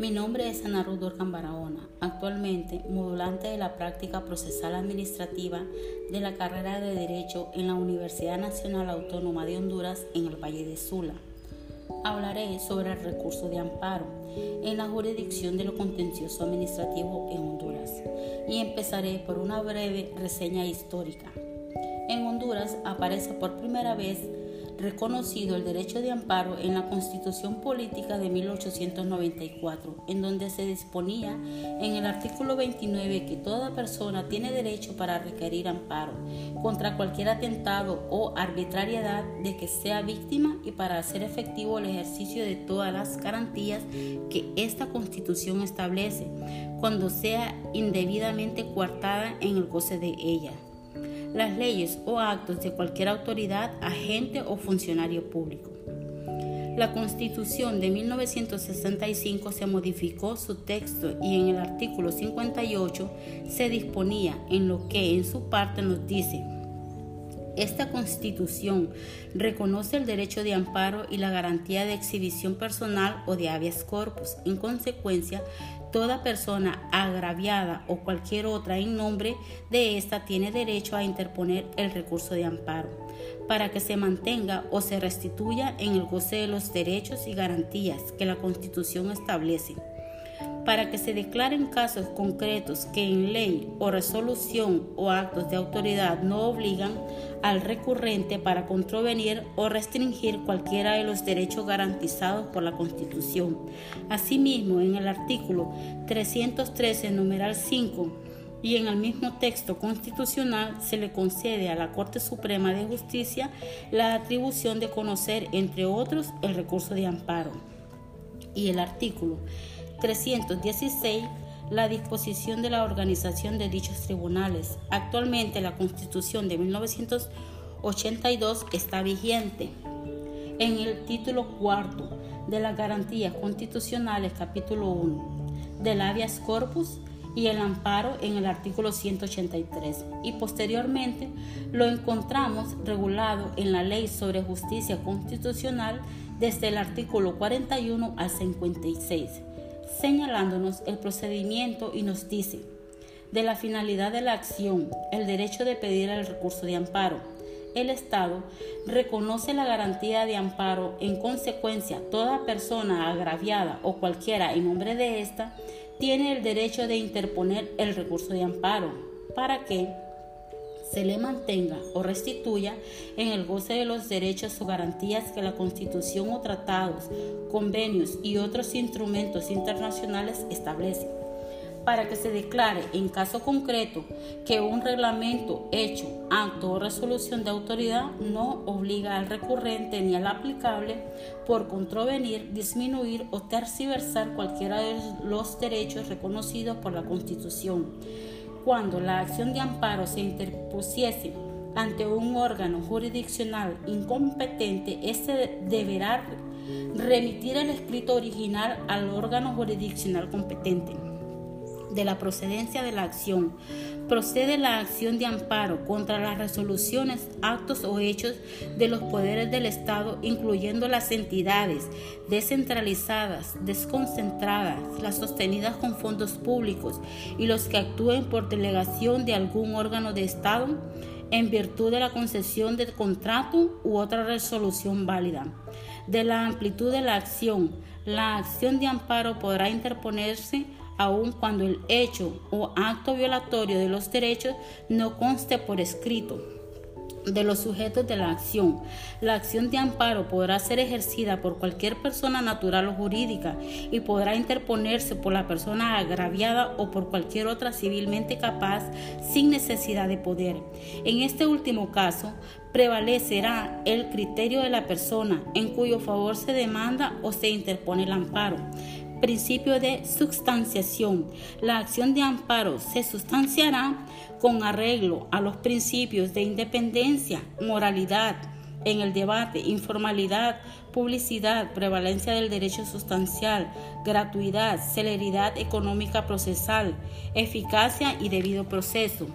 Mi nombre es Ana Ruth Organ Barahona, actualmente modulante de la práctica procesal administrativa de la carrera de Derecho en la Universidad Nacional Autónoma de Honduras en el Valle de Sula. Hablaré sobre el recurso de amparo en la jurisdicción de lo contencioso administrativo en Honduras y empezaré por una breve reseña histórica. En Honduras aparece por primera vez reconocido el derecho de amparo en la Constitución Política de 1894, en donde se disponía en el artículo 29 que toda persona tiene derecho para requerir amparo contra cualquier atentado o arbitrariedad de que sea víctima y para hacer efectivo el ejercicio de todas las garantías que esta Constitución establece cuando sea indebidamente coartada en el goce de ella las leyes o actos de cualquier autoridad, agente o funcionario público. La Constitución de 1965 se modificó su texto y en el artículo 58 se disponía en lo que en su parte nos dice esta constitución reconoce el derecho de amparo y la garantía de exhibición personal o de habeas corpus. En consecuencia, toda persona agraviada o cualquier otra en nombre de esta tiene derecho a interponer el recurso de amparo para que se mantenga o se restituya en el goce de los derechos y garantías que la Constitución establece para que se declaren casos concretos que en ley o resolución o actos de autoridad no obligan al recurrente para contravenir o restringir cualquiera de los derechos garantizados por la Constitución. Asimismo, en el artículo 313, numeral 5, y en el mismo texto constitucional se le concede a la Corte Suprema de Justicia la atribución de conocer, entre otros, el recurso de amparo. Y el artículo 316 la disposición de la organización de dichos tribunales. Actualmente la Constitución de 1982 está vigente. En el título cuarto de las garantías constitucionales, capítulo 1, del habeas corpus y el amparo en el artículo 183 y posteriormente lo encontramos regulado en la Ley sobre Justicia Constitucional desde el artículo 41 al 56 señalándonos el procedimiento y nos dice, de la finalidad de la acción, el derecho de pedir el recurso de amparo. El Estado reconoce la garantía de amparo, en consecuencia, toda persona agraviada o cualquiera en nombre de ésta tiene el derecho de interponer el recurso de amparo para que se le mantenga o restituya en el goce de los derechos o garantías que la Constitución o tratados, convenios y otros instrumentos internacionales establecen para que se declare en caso concreto que un reglamento, hecho, acto o resolución de autoridad no obliga al recurrente ni al aplicable por contravenir, disminuir o terciversar cualquiera de los derechos reconocidos por la Constitución cuando la acción de amparo se interpusiese ante un órgano jurisdiccional incompetente, éste deberá remitir el escrito original al órgano jurisdiccional competente de la procedencia de la acción. Procede la acción de amparo contra las resoluciones, actos o hechos de los poderes del Estado, incluyendo las entidades descentralizadas, desconcentradas, las sostenidas con fondos públicos y los que actúen por delegación de algún órgano de Estado en virtud de la concesión de contrato u otra resolución válida. De la amplitud de la acción, la acción de amparo podrá interponerse aun cuando el hecho o acto violatorio de los derechos no conste por escrito de los sujetos de la acción. La acción de amparo podrá ser ejercida por cualquier persona natural o jurídica y podrá interponerse por la persona agraviada o por cualquier otra civilmente capaz sin necesidad de poder. En este último caso, prevalecerá el criterio de la persona en cuyo favor se demanda o se interpone el amparo. Principio de sustanciación. La acción de amparo se sustanciará con arreglo a los principios de independencia, moralidad, en el debate, informalidad, publicidad, prevalencia del derecho sustancial, gratuidad, celeridad económica procesal, eficacia y debido proceso.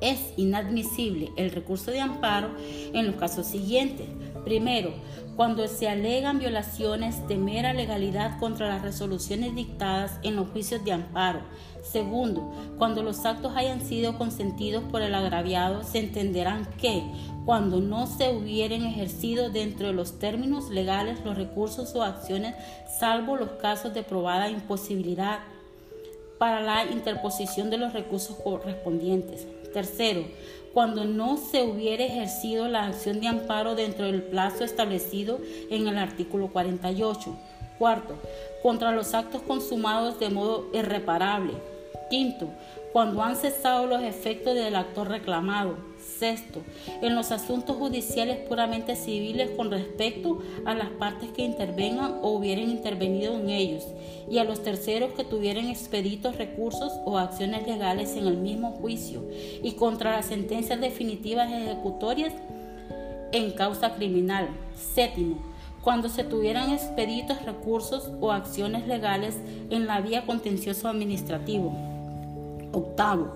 Es inadmisible el recurso de amparo en los casos siguientes Primero, cuando se alegan violaciones de mera legalidad contra las resoluciones dictadas en los juicios de amparo. Segundo, cuando los actos hayan sido consentidos por el agraviado, se entenderán que, cuando no se hubieran ejercido dentro de los términos legales los recursos o acciones, salvo los casos de probada imposibilidad para la interposición de los recursos correspondientes. Tercero, cuando no se hubiera ejercido la acción de amparo dentro del plazo establecido en el artículo 48. Cuarto, contra los actos consumados de modo irreparable. Quinto, cuando han cesado los efectos del actor reclamado. Sexto, en los asuntos judiciales puramente civiles con respecto a las partes que intervengan o hubieran intervenido en ellos, y a los terceros que tuvieran expeditos recursos o acciones legales en el mismo juicio, y contra las sentencias definitivas ejecutorias en causa criminal. Séptimo, cuando se tuvieran expeditos recursos o acciones legales en la vía contencioso administrativo. Octavo,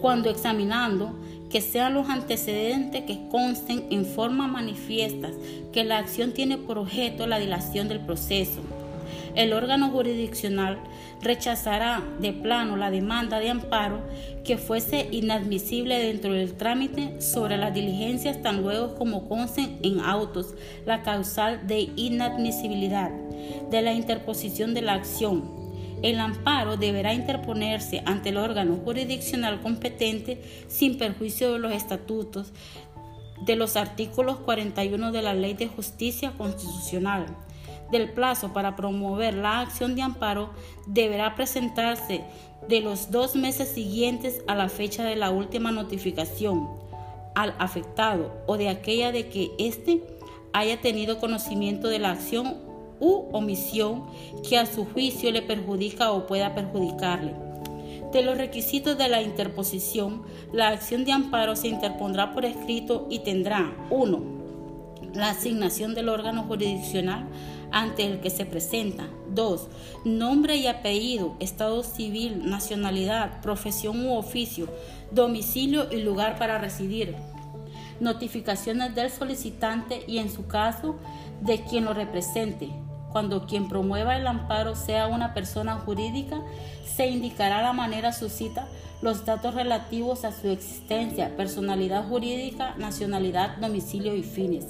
cuando examinando que sean los antecedentes que consten en forma manifiestas que la acción tiene por objeto la dilación del proceso. El órgano jurisdiccional rechazará de plano la demanda de amparo que fuese inadmisible dentro del trámite sobre las diligencias tan luego como consten en autos la causal de inadmisibilidad de la interposición de la acción el amparo deberá interponerse ante el órgano jurisdiccional competente sin perjuicio de los estatutos de los artículos 41 de la Ley de Justicia Constitucional. Del plazo para promover la acción de amparo deberá presentarse de los dos meses siguientes a la fecha de la última notificación al afectado o de aquella de que éste haya tenido conocimiento de la acción u omisión que a su juicio le perjudica o pueda perjudicarle. De los requisitos de la interposición, la acción de amparo se interpondrá por escrito y tendrá 1. La asignación del órgano jurisdiccional ante el que se presenta. 2. Nombre y apellido, estado civil, nacionalidad, profesión u oficio, domicilio y lugar para residir. Notificaciones del solicitante y en su caso de quien lo represente. Cuando quien promueva el amparo sea una persona jurídica, se indicará la manera suscita los datos relativos a su existencia, personalidad jurídica, nacionalidad, domicilio y fines.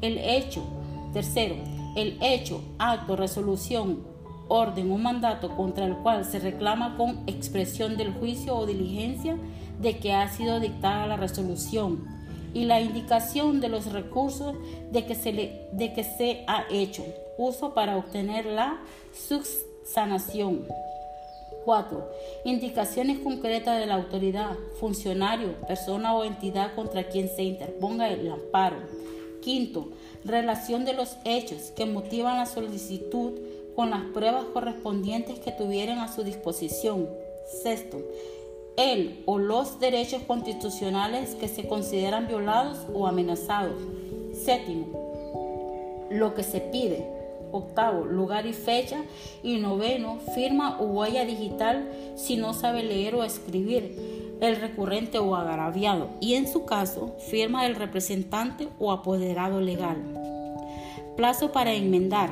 El hecho, tercero, el hecho, acto, resolución, orden o mandato contra el cual se reclama con expresión del juicio o diligencia de que ha sido dictada la resolución y la indicación de los recursos de que se, le, de que se ha hecho uso para obtener la subsanación. 4. Indicaciones concretas de la autoridad, funcionario, persona o entidad contra quien se interponga el amparo. Quinto, relación de los hechos que motivan la solicitud con las pruebas correspondientes que tuvieran a su disposición. Sexto, el o los derechos constitucionales que se consideran violados o amenazados. Séptimo, lo que se pide Octavo, lugar y fecha. Y noveno, firma o huella digital si no sabe leer o escribir el recurrente o agraviado. Y en su caso, firma del representante o apoderado legal. Plazo para enmendar.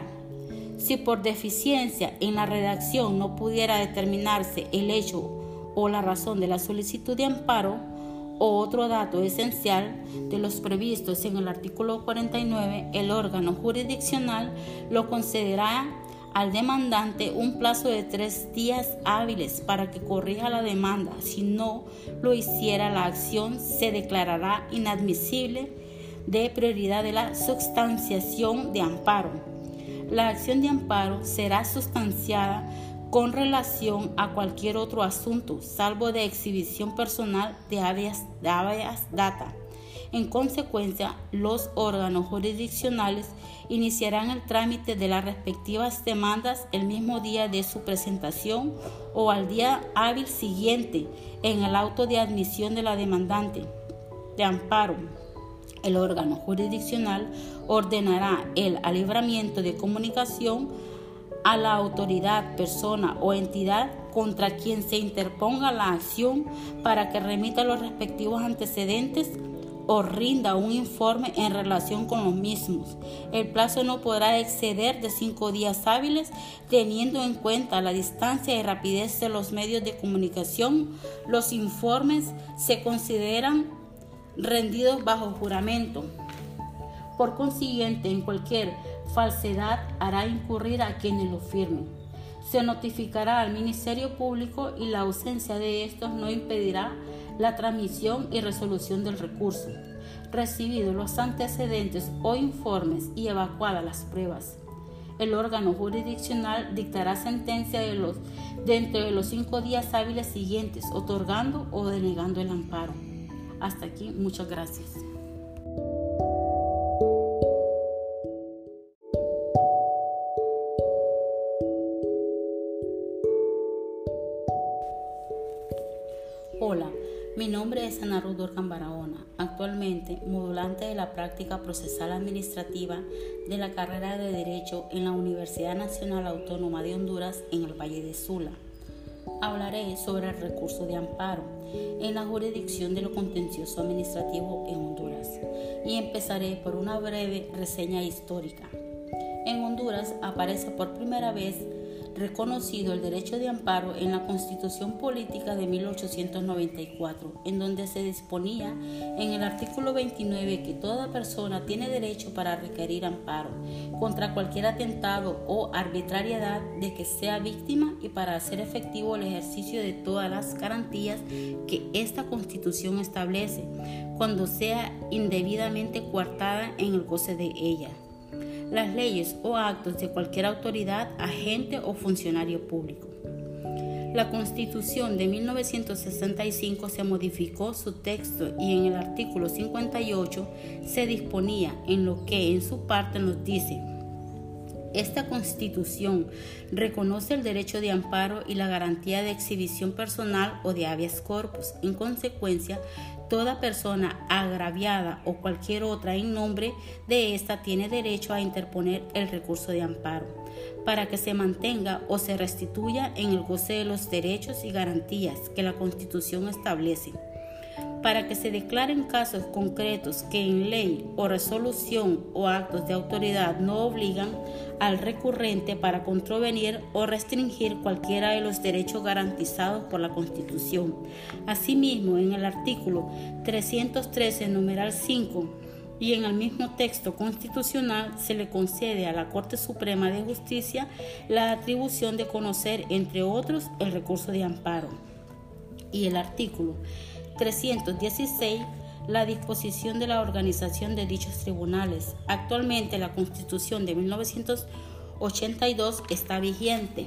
Si por deficiencia en la redacción no pudiera determinarse el hecho o la razón de la solicitud de amparo, otro dato esencial de los previstos en el artículo 49, el órgano jurisdiccional lo concederá al demandante un plazo de tres días hábiles para que corrija la demanda. Si no lo hiciera, la acción se declarará inadmisible de prioridad de la sustanciación de amparo. La acción de amparo será sustanciada con relación a cualquier otro asunto, salvo de exhibición personal de habeas, data. En consecuencia, los órganos jurisdiccionales iniciarán el trámite de las respectivas demandas el mismo día de su presentación o al día hábil siguiente en el auto de admisión de la demandante de amparo. El órgano jurisdiccional ordenará el alibramiento de comunicación a la autoridad, persona o entidad contra quien se interponga la acción para que remita los respectivos antecedentes o rinda un informe en relación con los mismos. El plazo no podrá exceder de cinco días hábiles, teniendo en cuenta la distancia y rapidez de los medios de comunicación. Los informes se consideran rendidos bajo juramento. Por consiguiente, en cualquier falsedad hará incurrir a quienes lo firmen. Se notificará al Ministerio Público y la ausencia de estos no impedirá la transmisión y resolución del recurso, recibidos los antecedentes o informes y evacuadas las pruebas. El órgano jurisdiccional dictará sentencia de dentro de los cinco días hábiles siguientes, otorgando o denegando el amparo. Hasta aquí, muchas gracias. Mi nombre es Ana Ruth Durkan Barahona, actualmente modulante de la práctica procesal administrativa de la carrera de Derecho en la Universidad Nacional Autónoma de Honduras en el Valle de Sula. Hablaré sobre el recurso de amparo en la jurisdicción de lo contencioso administrativo en Honduras y empezaré por una breve reseña histórica. En Honduras aparece por primera vez reconocido el derecho de amparo en la Constitución Política de 1894, en donde se disponía en el artículo 29 que toda persona tiene derecho para requerir amparo contra cualquier atentado o arbitrariedad de que sea víctima y para hacer efectivo el ejercicio de todas las garantías que esta Constitución establece cuando sea indebidamente coartada en el goce de ella las leyes o actos de cualquier autoridad, agente o funcionario público. La Constitución de 1965 se modificó su texto y en el artículo 58 se disponía en lo que en su parte nos dice esta constitución reconoce el derecho de amparo y la garantía de exhibición personal o de habeas corpus. En consecuencia, toda persona agraviada o cualquier otra en nombre de esta tiene derecho a interponer el recurso de amparo para que se mantenga o se restituya en el goce de los derechos y garantías que la Constitución establece para que se declaren casos concretos que en ley o resolución o actos de autoridad no obligan al recurrente para contravenir o restringir cualquiera de los derechos garantizados por la Constitución. Asimismo, en el artículo 313, numeral 5, y en el mismo texto constitucional se le concede a la Corte Suprema de Justicia la atribución de conocer, entre otros, el recurso de amparo. Y el artículo 316 la disposición de la organización de dichos tribunales. Actualmente la Constitución de 1982 está vigente.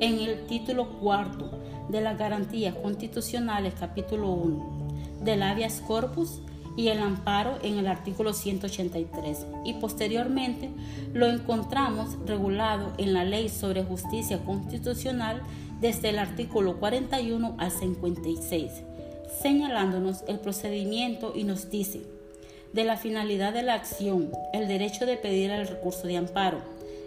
En el título cuarto de las garantías constitucionales, capítulo 1, del habeas corpus y el amparo en el artículo 183 y posteriormente lo encontramos regulado en la Ley sobre Justicia Constitucional desde el artículo 41 al 56 señalándonos el procedimiento y nos dice, de la finalidad de la acción, el derecho de pedir el recurso de amparo.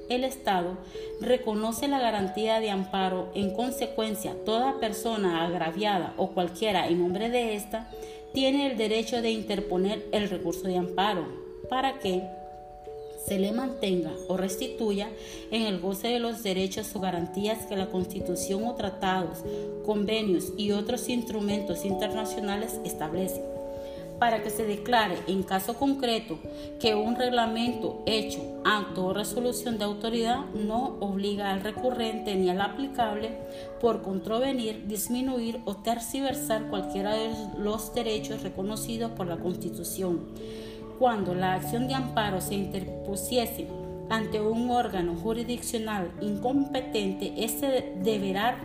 El Estado reconoce la garantía de amparo, en consecuencia, toda persona agraviada o cualquiera en nombre de ésta tiene el derecho de interponer el recurso de amparo para que se le mantenga o restituya en el goce de los derechos o garantías que la Constitución o tratados, convenios y otros instrumentos internacionales establecen para que se declare en caso concreto que un reglamento, hecho, acto o resolución de autoridad no obliga al recurrente ni al aplicable por contravenir, disminuir o terciversar cualquiera de los derechos reconocidos por la Constitución cuando la acción de amparo se interpusiese ante un órgano jurisdiccional incompetente, éste deberá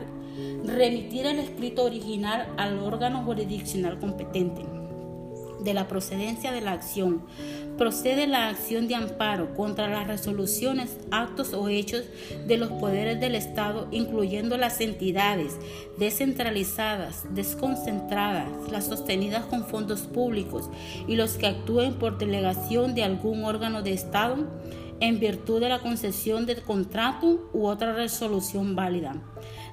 remitir el escrito original al órgano jurisdiccional competente de la procedencia de la acción. Procede la acción de amparo contra las resoluciones, actos o hechos de los poderes del Estado, incluyendo las entidades descentralizadas, desconcentradas, las sostenidas con fondos públicos y los que actúen por delegación de algún órgano de Estado en virtud de la concesión de contrato u otra resolución válida.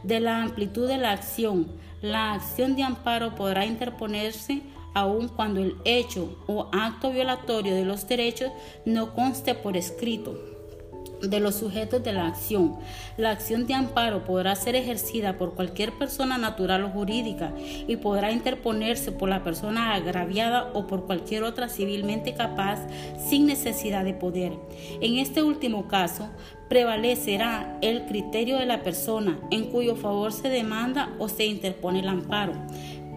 De la amplitud de la acción, la acción de amparo podrá interponerse aun cuando el hecho o acto violatorio de los derechos no conste por escrito de los sujetos de la acción. La acción de amparo podrá ser ejercida por cualquier persona natural o jurídica y podrá interponerse por la persona agraviada o por cualquier otra civilmente capaz sin necesidad de poder. En este último caso, prevalecerá el criterio de la persona en cuyo favor se demanda o se interpone el amparo.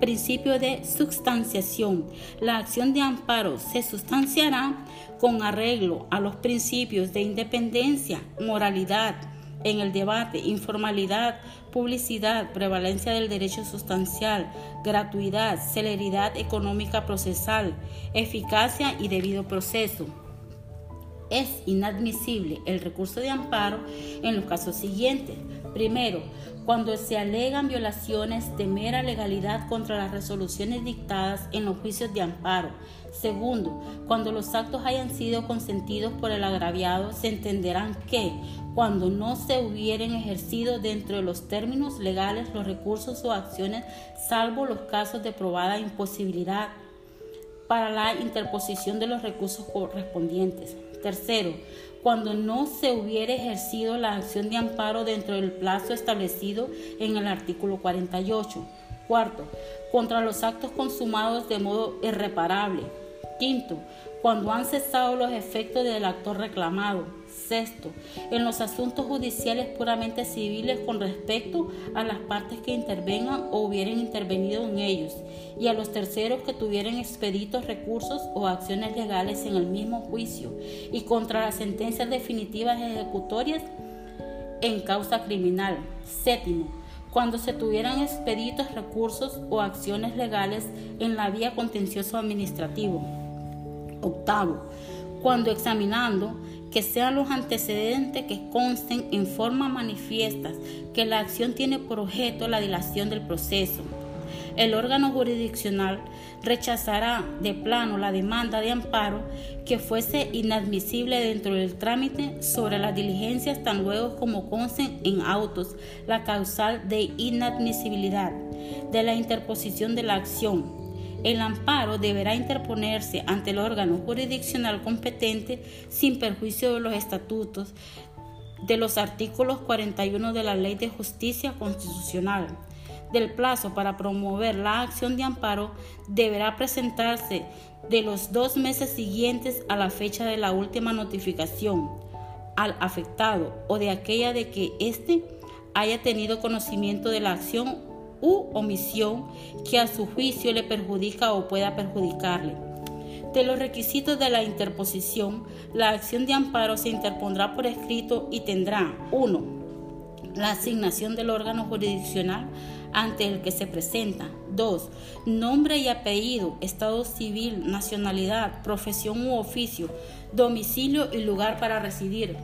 Principio de sustanciación. La acción de amparo se sustanciará con arreglo a los principios de independencia, moralidad, en el debate, informalidad, publicidad, prevalencia del derecho sustancial, gratuidad, celeridad económica procesal, eficacia y debido proceso. Es inadmisible el recurso de amparo en los casos siguientes. Primero, cuando se alegan violaciones de mera legalidad contra las resoluciones dictadas en los juicios de amparo. Segundo, cuando los actos hayan sido consentidos por el agraviado, se entenderán que, cuando no se hubieran ejercido dentro de los términos legales los recursos o acciones, salvo los casos de probada imposibilidad para la interposición de los recursos correspondientes. Tercero, cuando no se hubiera ejercido la acción de amparo dentro del plazo establecido en el artículo 48. Cuarto, contra los actos consumados de modo irreparable. Quinto, cuando han cesado los efectos del actor reclamado. Sexto, en los asuntos judiciales puramente civiles con respecto a las partes que intervengan o hubieran intervenido en ellos, y a los terceros que tuvieran expeditos recursos o acciones legales en el mismo juicio, y contra las sentencias definitivas ejecutorias en causa criminal. Séptimo, cuando se tuvieran expeditos recursos o acciones legales en la vía contencioso administrativo. Octavo, cuando examinando que sean los antecedentes que consten en forma manifiestas que la acción tiene por objeto la dilación del proceso. El órgano jurisdiccional rechazará de plano la demanda de amparo que fuese inadmisible dentro del trámite sobre las diligencias tan luego como consten en autos la causal de inadmisibilidad de la interposición de la acción el amparo deberá interponerse ante el órgano jurisdiccional competente sin perjuicio de los estatutos de los artículos 41 de la Ley de Justicia Constitucional. Del plazo para promover la acción de amparo deberá presentarse de los dos meses siguientes a la fecha de la última notificación al afectado o de aquella de que éste haya tenido conocimiento de la acción u omisión que a su juicio le perjudica o pueda perjudicarle. De los requisitos de la interposición, la acción de amparo se interpondrá por escrito y tendrá 1. La asignación del órgano jurisdiccional ante el que se presenta. 2. Nombre y apellido, estado civil, nacionalidad, profesión u oficio, domicilio y lugar para residir.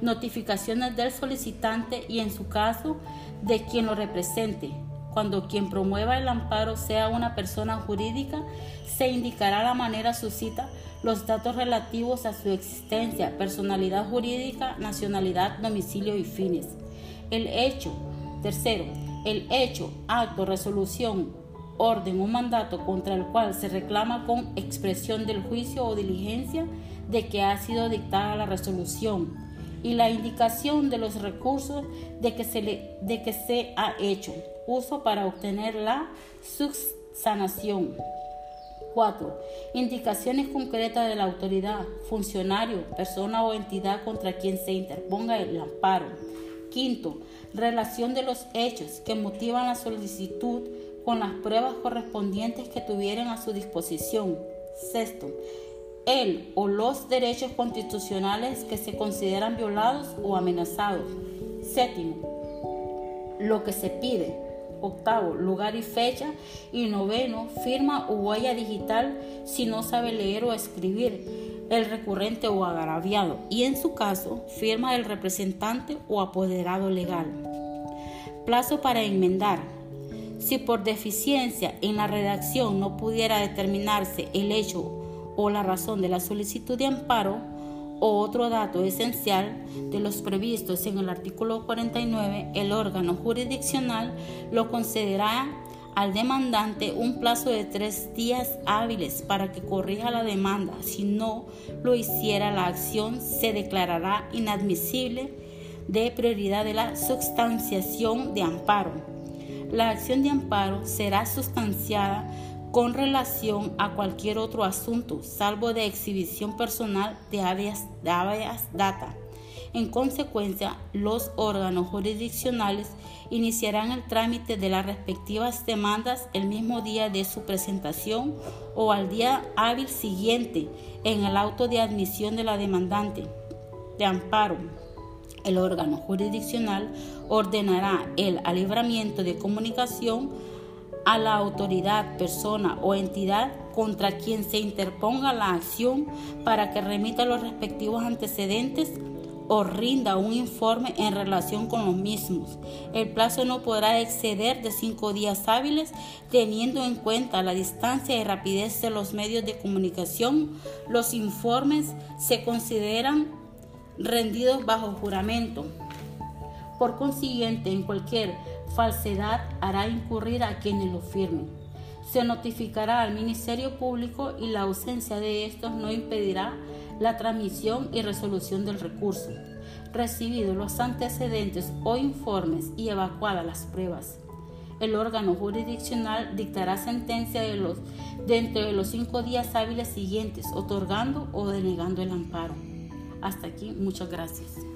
Notificaciones del solicitante y en su caso de quien lo represente. Cuando quien promueva el amparo sea una persona jurídica, se indicará la manera suscita los datos relativos a su existencia, personalidad jurídica, nacionalidad, domicilio y fines. El hecho, tercero, el hecho, acto, resolución, orden o mandato contra el cual se reclama con expresión del juicio o diligencia de que ha sido dictada la resolución y la indicación de los recursos de que se, le, de que se ha hecho uso para obtener la subsanación. 4. Indicaciones concretas de la autoridad, funcionario, persona o entidad contra quien se interponga el amparo. Quinto, relación de los hechos que motivan la solicitud con las pruebas correspondientes que tuvieran a su disposición. Sexto, el o los derechos constitucionales que se consideran violados o amenazados. Séptimo, lo que se pide. Octavo, lugar y fecha. Y noveno, firma o huella digital si no sabe leer o escribir el recurrente o agraviado. Y en su caso, firma del representante o apoderado legal. Plazo para enmendar. Si por deficiencia en la redacción no pudiera determinarse el hecho o la razón de la solicitud de amparo otro dato esencial de los previstos en el artículo 49, el órgano jurisdiccional lo concederá al demandante un plazo de tres días hábiles para que corrija la demanda. Si no lo hiciera, la acción se declarará inadmisible de prioridad de la sustanciación de amparo. La acción de amparo será sustanciada con relación a cualquier otro asunto, salvo de exhibición personal de habeas, data. En consecuencia, los órganos jurisdiccionales iniciarán el trámite de las respectivas demandas el mismo día de su presentación o al día hábil siguiente en el auto de admisión de la demandante de amparo. El órgano jurisdiccional ordenará el alibramiento de comunicación a la autoridad, persona o entidad contra quien se interponga la acción para que remita los respectivos antecedentes o rinda un informe en relación con los mismos. El plazo no podrá exceder de cinco días hábiles, teniendo en cuenta la distancia y rapidez de los medios de comunicación. Los informes se consideran rendidos bajo juramento. Por consiguiente, en cualquier falsedad hará incurrir a quienes lo firmen. Se notificará al Ministerio Público y la ausencia de estos no impedirá la transmisión y resolución del recurso, recibidos los antecedentes o informes y evacuadas las pruebas. El órgano jurisdiccional dictará sentencia de dentro de los cinco días hábiles siguientes, otorgando o denegando el amparo. Hasta aquí, muchas gracias.